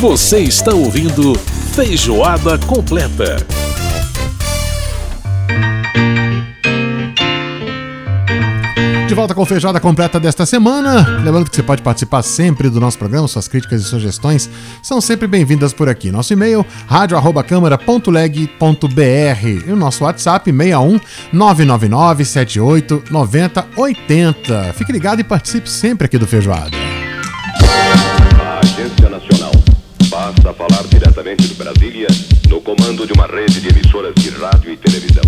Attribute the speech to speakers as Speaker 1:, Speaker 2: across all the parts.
Speaker 1: Você está ouvindo Feijoada Completa.
Speaker 2: De volta com a feijoada completa desta semana. Lembrando que você pode participar sempre do nosso programa, suas críticas e sugestões são sempre bem-vindas por aqui. Nosso e-mail, radio@câmara.leg.br e o nosso WhatsApp 61 999 78 90 80. Fique ligado e participe sempre aqui do Feijoada.
Speaker 3: A Agência Nacional passa a falar diretamente de Brasília no comando de uma rede de emissoras de rádio e televisão.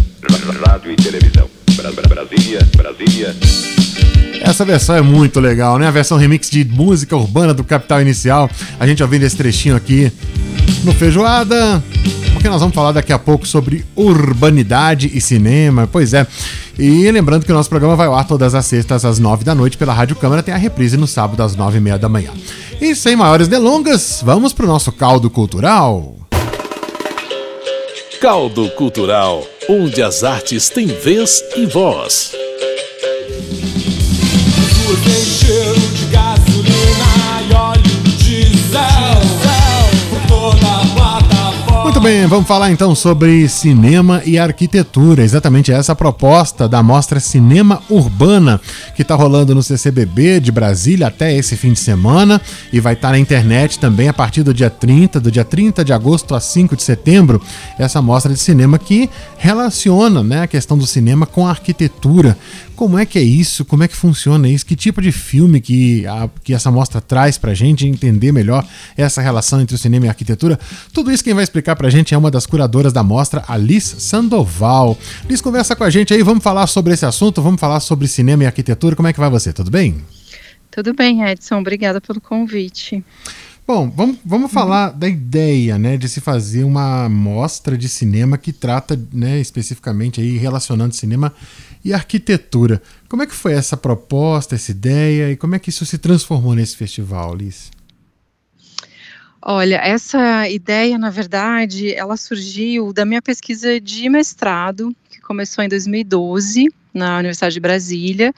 Speaker 3: Rádio e televisão. Bra- Bra- Brasília, Brasília.
Speaker 2: Essa versão é muito legal, né? A versão remix de música urbana do Capital Inicial. A gente ouvindo esse trechinho aqui no Feijoada, porque nós vamos falar daqui a pouco sobre urbanidade e cinema. Pois é. E lembrando que o nosso programa vai ao ar todas as sextas às nove da noite pela Rádio Câmara, tem a reprise no sábado às nove e meia da manhã. E sem maiores delongas, vamos pro nosso caldo cultural.
Speaker 1: Caldo Cultural, onde as artes têm vez e voz.
Speaker 2: Muito bem, vamos falar então sobre cinema e arquitetura. Exatamente essa a proposta da mostra Cinema Urbana, que está rolando no CCBB de Brasília até esse fim de semana e vai estar na internet também a partir do dia 30, do dia 30 de agosto a 5 de setembro. Essa mostra de cinema que relaciona né, a questão do cinema com a arquitetura. Como é que é isso? Como é que funciona isso? Que tipo de filme que, a- que essa mostra traz pra gente entender melhor essa relação entre o cinema e a arquitetura? Tudo isso quem vai explicar pra gente é uma das curadoras da mostra, Alice Sandoval. Liz, conversa com a gente aí, vamos falar sobre esse assunto, vamos falar sobre cinema e arquitetura. Como é que vai você? Tudo bem?
Speaker 4: Tudo bem, Edson. Obrigada pelo convite.
Speaker 2: Bom, vamos, vamos falar da ideia, né, de se fazer uma mostra de cinema que trata, né, especificamente aí relacionando cinema e arquitetura. Como é que foi essa proposta, essa ideia e como é que isso se transformou nesse festival, Liz?
Speaker 4: Olha, essa ideia, na verdade, ela surgiu da minha pesquisa de mestrado, que começou em 2012, na Universidade de Brasília,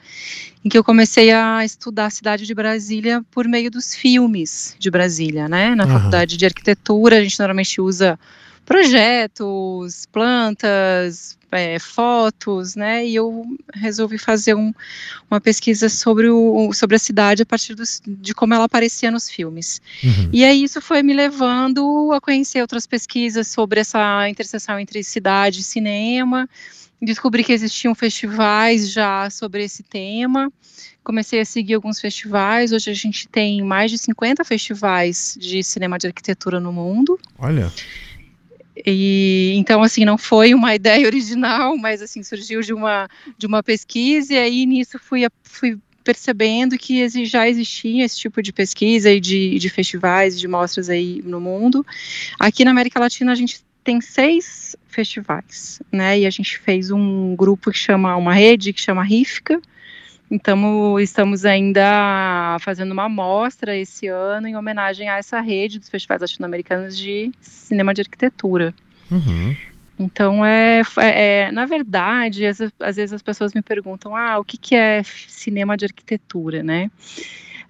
Speaker 4: em que eu comecei a estudar a cidade de Brasília por meio dos filmes de Brasília, né? Na
Speaker 2: Aham.
Speaker 4: faculdade de arquitetura, a gente normalmente usa projetos, plantas, é, fotos, né? E eu resolvi fazer um, uma pesquisa sobre, o, sobre a cidade a partir de como ela aparecia nos filmes.
Speaker 2: Uhum.
Speaker 4: E aí isso foi me levando a conhecer outras pesquisas sobre essa interseção entre cidade e cinema. Descobri que existiam festivais já sobre esse tema. Comecei a seguir alguns festivais. Hoje a gente tem mais de 50 festivais de cinema de arquitetura no mundo.
Speaker 2: Olha,
Speaker 4: E então assim não foi uma ideia original, mas assim surgiu de uma de uma pesquisa e aí nisso fui fui percebendo que já existia esse tipo de pesquisa e de, de festivais, de mostras aí no mundo. Aqui na América Latina a gente tem seis festivais, né? E a gente fez um grupo que chama uma rede que chama RIFCA. Então estamos ainda fazendo uma mostra esse ano em homenagem a essa rede dos festivais latino-americanos de cinema de arquitetura.
Speaker 2: uhum.
Speaker 4: Então, é, é- na verdade, às, às vezes as pessoas me perguntam, ah, o que, que é cinema de arquitetura, né?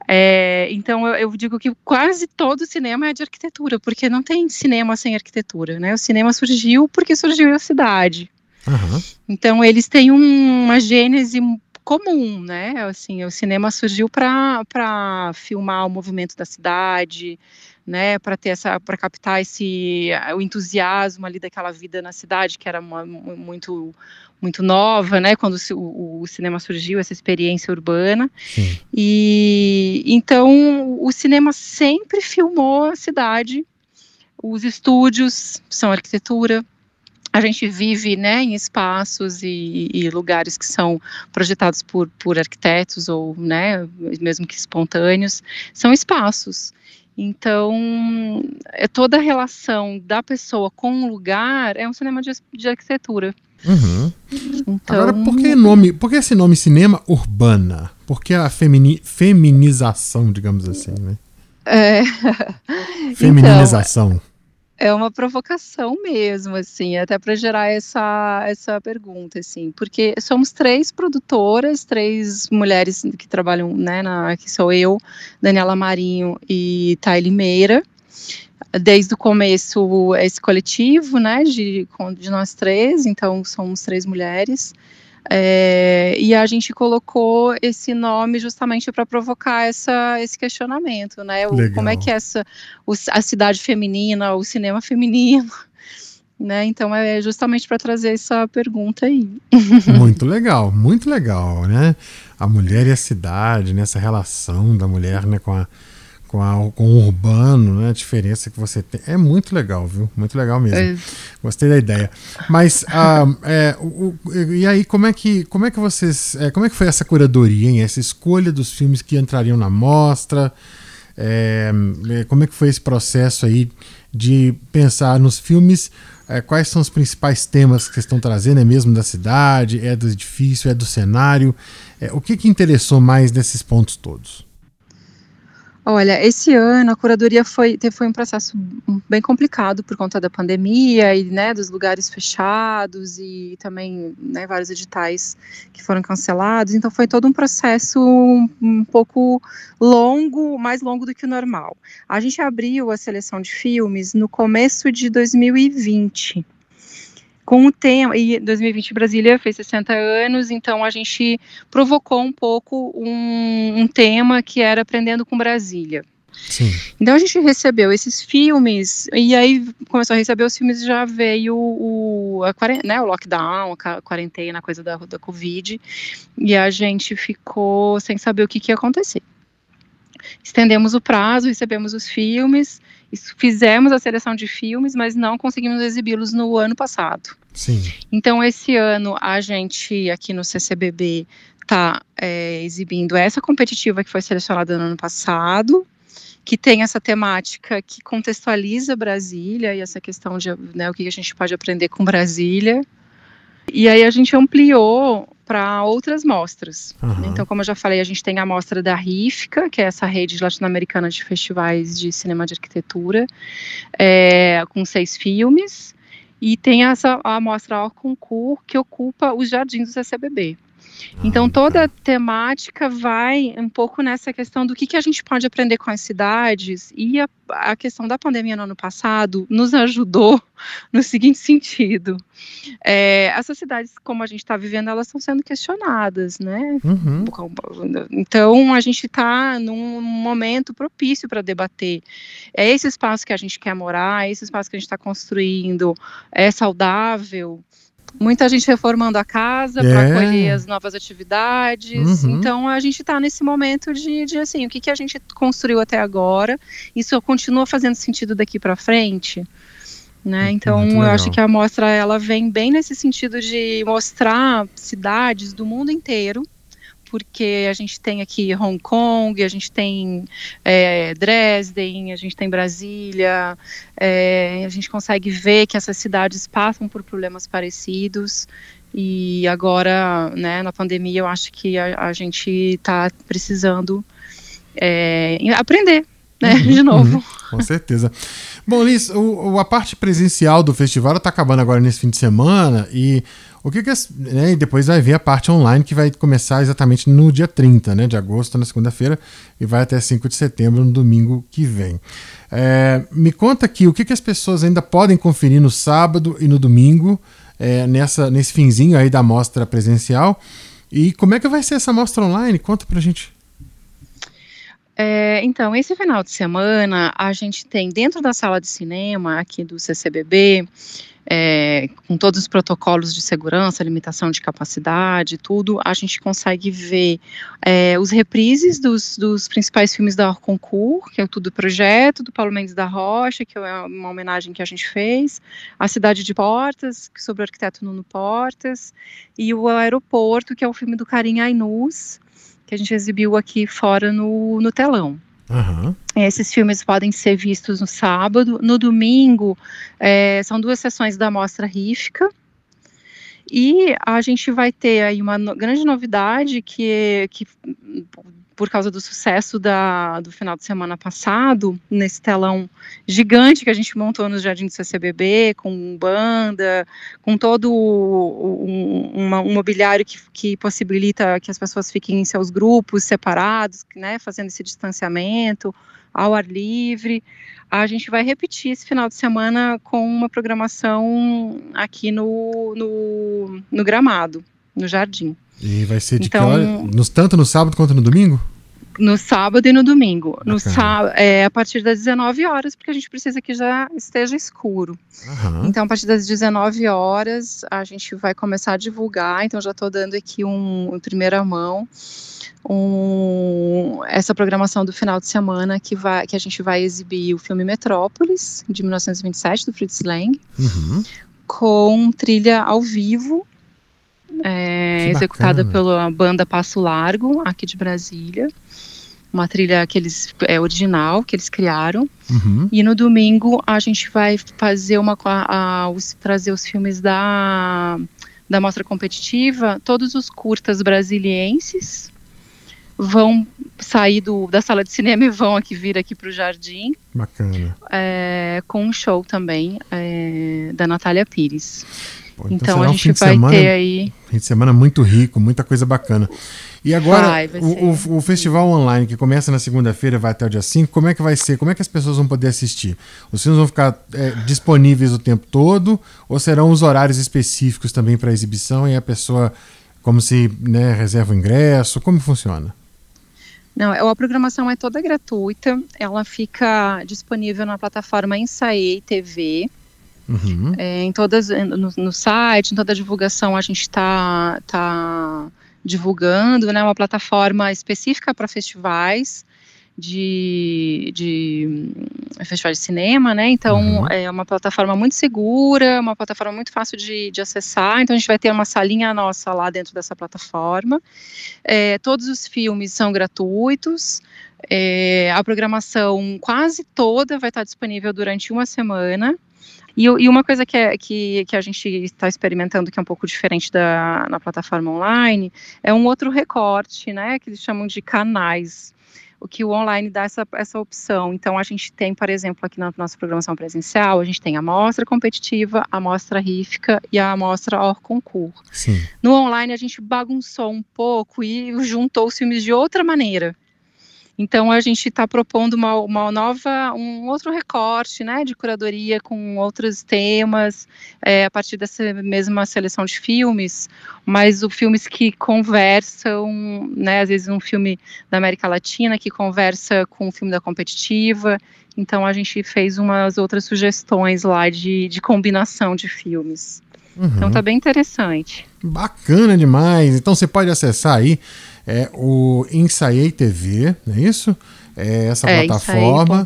Speaker 4: É, então, eu, eu digo que quase todo cinema é de arquitetura, porque não tem cinema sem arquitetura, né? O cinema surgiu porque surgiu a cidade.
Speaker 2: Aham.
Speaker 4: Então, eles têm um- uma gênese comum, né? Assim, o cinema surgiu para filmar o movimento da cidade, né? Para ter essa, para captar esse o entusiasmo ali daquela vida na cidade que era uma- mu- muito muito nova, né? Quando o, o cinema surgiu, essa experiência urbana.
Speaker 2: Sim.
Speaker 4: E então o cinema sempre filmou a cidade. Os estúdios são arquitetura. A gente vive né, em espaços e, e lugares que são projetados por, por arquitetos ou né, mesmo que espontâneos, são espaços. Então, é toda a relação da pessoa com o lugar é um cinema de, de arquitetura.
Speaker 2: Uhum.
Speaker 4: Então,
Speaker 2: Agora, por que nome? Por que esse nome cinema urbana? Por que a femini, feminização, digamos assim, né?
Speaker 4: é,
Speaker 2: Feminização.
Speaker 4: É uma provocação mesmo, assim, até para gerar essa, essa pergunta, assim, porque somos três produtoras, três mulheres que trabalham, né, na, que sou eu, Daniela Marinho e Thay Limeira, desde o começo esse coletivo, né, de, de nós três, então somos três mulheres, é, e a gente colocou esse nome justamente para provocar essa, esse questionamento, né? O, como é que é essa o, a cidade feminina, o cinema feminino, né? Então é justamente para trazer essa pergunta aí.
Speaker 2: Muito legal, muito legal, né? A mulher e a cidade, nessa né? relação da mulher, né, com a com, a, com o urbano, né? A diferença que você tem. É muito legal, viu? Muito legal mesmo. É. Gostei da ideia. Mas, ah, é, o, e aí, como é que, como é que vocês. É, como é que foi essa curadoria, hein? Essa escolha dos filmes que entrariam na mostra? É, é, como é que foi esse processo aí de pensar nos filmes? É, quais são os principais temas que vocês estão trazendo? É mesmo da cidade? É do edifício? É do cenário? O que, que interessou mais desses pontos todos?
Speaker 4: Olha, esse ano a curadoria foi, foi um processo bem complicado por conta da pandemia e né, dos lugares fechados e também né, vários editais que foram cancelados. Então foi todo um processo um, pouco longo, mais longo do que o normal. A gente abriu a seleção de filmes no começo de 2020 com o tema, e 2020 Brasília fez 60 anos, então a gente provocou um pouco um, um tema que era Aprendendo com Brasília. Sim. Então a gente recebeu esses filmes, e aí começou a receber os filmes já veio o, a, né, o lockdown, a quarentena, a coisa da, da Covid, e a gente ficou sem saber o que, que ia acontecer. Estendemos o prazo, recebemos os filmes, fizemos a seleção de filmes, mas não conseguimos exibi-los no ano passado.
Speaker 2: Sim.
Speaker 4: Então, esse ano, a gente, aqui no CCBB, está é, exibindo essa competitiva que foi selecionada no ano passado, que tem essa temática que contextualiza Brasília e essa questão de né, o que a gente pode aprender com Brasília. E aí a gente ampliou para outras mostras. Uhum. Então, como eu já falei, a gente tem a mostra da RIFCA, que é essa rede latino-americana de festivais de cinema de arquitetura, é, com seis filmes, e tem essa a mostra ao concurso que ocupa os jardins do CCBB. Então, toda a temática vai um pouco nessa questão do que, que a gente pode aprender com as cidades, e a, a questão da pandemia no ano passado nos ajudou no seguinte sentido: é, essas cidades, como a gente está vivendo, elas estão sendo questionadas, né? Uhum. Então, a gente está num momento propício para debater. É esse espaço que a gente quer morar, é esse espaço que a gente está construindo, é saudável muita gente reformando a casa é. para acolher as novas atividades. Uhum. Então a gente está nesse momento de, de, assim, o que, que a gente construiu até agora, isso continua fazendo sentido daqui para frente. Né? Então eu acho que a mostra ela vem bem nesse sentido de mostrar cidades do mundo inteiro porque a gente tem aqui Hong Kong, a gente tem é, Dresden, a gente tem Brasília, é, a gente consegue ver que essas cidades passam por problemas parecidos. E agora, né, na pandemia, eu acho que a, a gente está precisando é, aprender, né, uhum, de novo. Uhum,
Speaker 2: com certeza. Bom, Liz, o, a parte presencial do festival está acabando agora nesse fim de semana e o que, que é, né, e depois vai vir a parte online que vai começar exatamente no dia 30 né, de agosto, na segunda-feira, e vai até 5 de setembro, no domingo que vem. É, me conta aqui o que, que as pessoas ainda podem conferir no sábado e no domingo, é, nessa, nesse finzinho aí da mostra presencial. E como é que vai ser essa mostra online? Conta pra gente.
Speaker 4: É, então, esse final de semana, a gente tem dentro da sala de cinema aqui do CCBB é, com todos os protocolos de segurança, limitação de capacidade, tudo, a gente consegue ver é, os reprises dos, dos, principais filmes da Concours, que é o Tudo Projeto, do Paulo Mendes da Rocha, que é uma homenagem que a gente fez, A Cidade de Portas, sobre o arquiteto Nuno Portas, e o Aeroporto, que é o filme do Karim Ainus, que a gente exibiu aqui fora no, no telão. Uhum. Esses filmes podem ser vistos no sábado. No domingo, é, são duas sessões da Mostra Rífica. E a gente vai ter aí uma no, grande novidade que, que por causa do sucesso da, do final de semana passado, nesse telão gigante que a gente montou no Jardim do CCBB, com banda, com todo um, uma, um mobiliário que, que possibilita que as pessoas fiquem em seus grupos separados, né, fazendo esse distanciamento, ao ar livre. A gente vai repetir esse final de semana com uma programação aqui no, no, no gramado, no jardim.
Speaker 2: E vai ser de então, que hora? Nos, tanto no sábado quanto no domingo?
Speaker 4: No sábado e no domingo. No sábado, é a partir das 19 horas, porque a gente precisa que já esteja escuro. Uhum. Então, a partir das 19 horas, a gente vai começar a divulgar. Então, já estou dando aqui um em primeira mão um, essa programação do final de semana que, vai, que a gente vai exibir o filme Metrópolis, de 1927, do Fritz Lang, uhum. com trilha ao vivo, é, executada pela banda Passo Largo, aqui de Brasília. Uma trilha que eles, é original, que eles criaram. Uhum. E no domingo a gente vai fazer uma. A, a, os, trazer os filmes da, da mostra competitiva, todos os curtas brasilienses vão sair do, da sala de cinema e vão aqui vir aqui para o jardim.
Speaker 2: Bacana.
Speaker 4: É, com um show também é, da Natália Pires. Pô, então, então a gente vai semana, ter aí.
Speaker 2: Fim de semana muito rico, muita coisa bacana. E agora, vai, vai o, o, o, festival online que começa na segunda-feira vai até o dia 5, como é que vai ser? Como é que as pessoas vão poder assistir? Os filmes vão ficar é, disponíveis o tempo todo ou serão os horários específicos também para exibição e a pessoa, como se né, reserva o ingresso? Como funciona?
Speaker 4: Não, a programação é toda gratuita, ela fica disponível na plataforma Ensaiei TV. Uhum. É, em todas, no, no, site, em toda a divulgação a gente está tá divulgando, né, uma plataforma específica para festivais de, de festival de cinema, né? Então uhum. é uma plataforma muito segura, uma plataforma muito fácil de, de, acessar. Então a gente vai ter uma salinha nossa lá dentro dessa plataforma. É, todos os filmes são gratuitos. É, a programação quase toda vai estar disponível durante uma semana. E, e, uma coisa que, é, que, que a gente está experimentando, que é um pouco diferente da na plataforma online, é um outro recorte, né? Que eles chamam de canais o que o online dá essa, essa opção. Então, a gente tem, por exemplo, aqui na nossa programação presencial, a gente tem a amostra competitiva, a amostra rífica e a amostra hors concours. Sim. No online, a gente bagunçou um pouco e juntou os filmes de outra maneira. Então a gente está propondo uma, uma, nova, um outro recorte, né, de curadoria com outros temas é, a partir dessa mesma seleção de filmes, mas o filmes que conversam, né, às vezes um filme da América Latina que conversa com o filme da competitiva. Então a gente fez umas outras sugestões lá de, de combinação de filmes. Uhum. Então tá bem interessante.
Speaker 2: Bacana demais. Então você pode acessar aí é o Ensaiei TV, não é isso? É essa é, plataforma.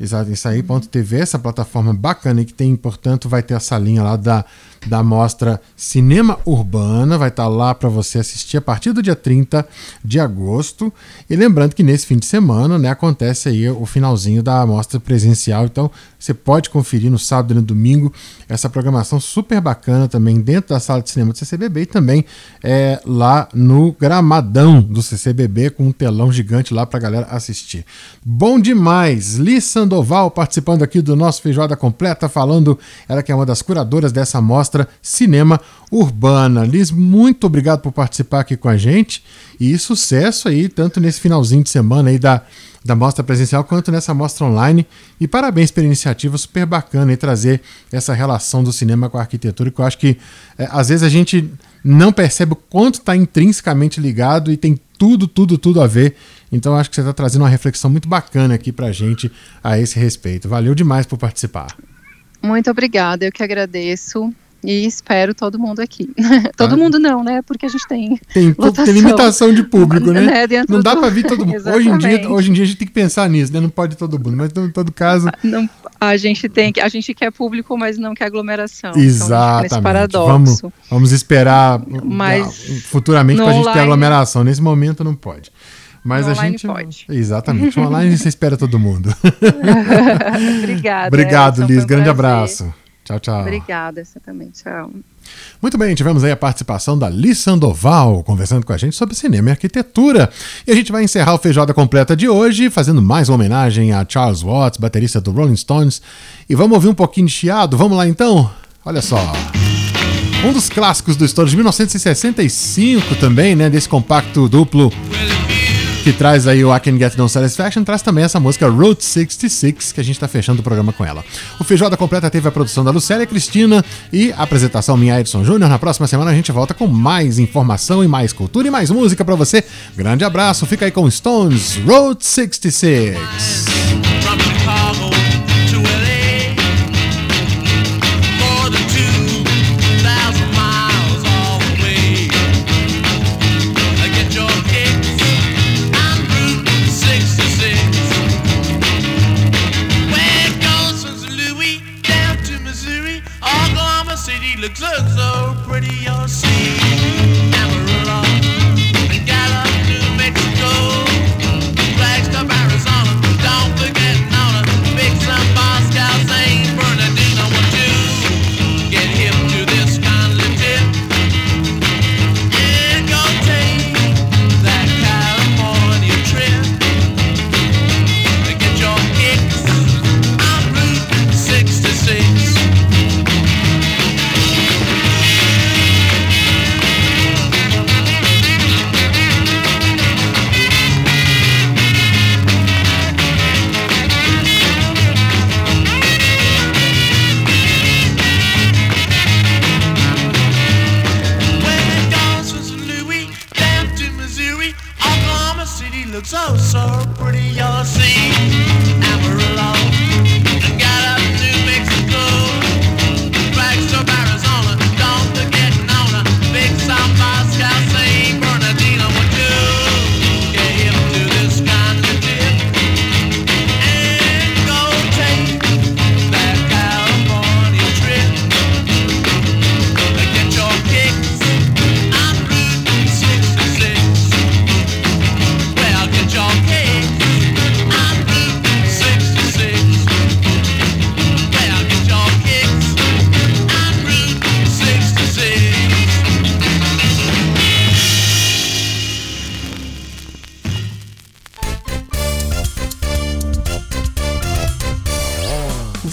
Speaker 2: Exato, Ensaiei.tv, essa plataforma bacana que tem, portanto, vai ter essa linha lá da da mostra Cinema Urbana, vai estar tá lá para você assistir a partir do dia 30 de agosto. E lembrando que nesse fim de semana, né, acontece aí o finalzinho da mostra presencial, então você pode conferir no sábado e no domingo essa programação super bacana também dentro da sala de cinema do CCBB e também é, lá no gramadão do CCBB com um telão gigante lá para galera assistir. Bom demais! Liz Sandoval participando aqui do nosso Feijoada Completa, falando, ela que é uma das curadoras dessa mostra Mostra Cinema Urbana. Liz, muito obrigado por participar aqui com a gente e sucesso aí, tanto nesse finalzinho de semana aí da, da mostra presencial quanto nessa mostra online. E parabéns pela iniciativa super bacana e trazer essa relação do cinema com a arquitetura, que eu acho que é, às vezes a gente não percebe o quanto está intrinsecamente ligado e tem tudo, tudo, tudo a ver. Então acho que você está trazendo uma reflexão muito bacana aqui para a gente a esse respeito. Valeu demais por participar.
Speaker 4: Muito obrigada, eu que agradeço. E espero todo mundo aqui. todo ah. mundo não, né? Porque a gente tem.
Speaker 2: Tem, tem limitação de público, né? né? Não dá para vir todo mundo. hoje, em dia, hoje em dia a gente tem que pensar nisso, né? Não pode todo mundo, mas em todo caso.
Speaker 4: Ah, não, a gente tem que. A gente quer público, mas não quer aglomeração.
Speaker 2: Exatamente. Então, paradoxo. Vamos, vamos esperar mas futuramente para a gente ter aglomeração. Nesse momento não pode. Mas
Speaker 4: no
Speaker 2: a gente.
Speaker 4: Pode.
Speaker 2: Exatamente. online você espera todo mundo.
Speaker 4: Obrigada.
Speaker 2: Obrigado, Liz. Grande prazer. abraço. Tchau, tchau.
Speaker 4: Obrigada, você também. Tchau.
Speaker 2: Muito bem, tivemos aí a participação da Liz Sandoval conversando com a gente sobre cinema e arquitetura. E a gente vai encerrar o Feijoada Completa de hoje fazendo mais uma homenagem a Charles Watts, baterista do Rolling Stones. E vamos ouvir um pouquinho de chiado? Vamos lá então? Olha só. Um dos clássicos do Stones de 1965 também, né? Desse compacto duplo que traz aí o I Can Get No Satisfaction, traz também essa música Route 66, que a gente tá fechando o programa com ela. O Feijoada Completa teve a produção da Lucélia Cristina e a apresentação minha Edson Júnior. Na próxima semana a gente volta com mais informação e mais cultura e mais música para você. Grande abraço, fica aí com Stones Route 66.
Speaker 5: City looks so, so pretty. You'll see Amarillo